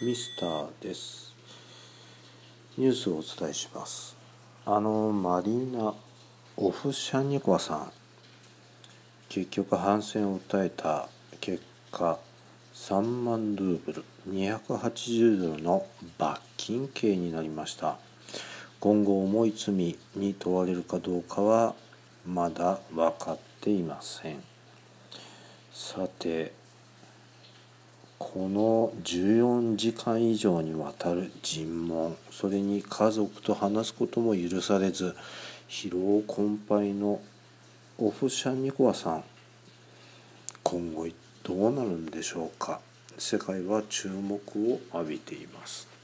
ミスターです。ニュースをお伝えします。あのマリーナ・オフシャンニコワさん。結局反戦を訴えた結果3万ルーブル280ドルの罰金刑になりました。今後重い罪に問われるかどうかはまだ分かっていません。さてこの14時間以上にわたる尋問それに家族と話すことも許されず疲労困憊のオフシャンニコワさん今後どうなるんでしょうか。世界は注目を浴びています。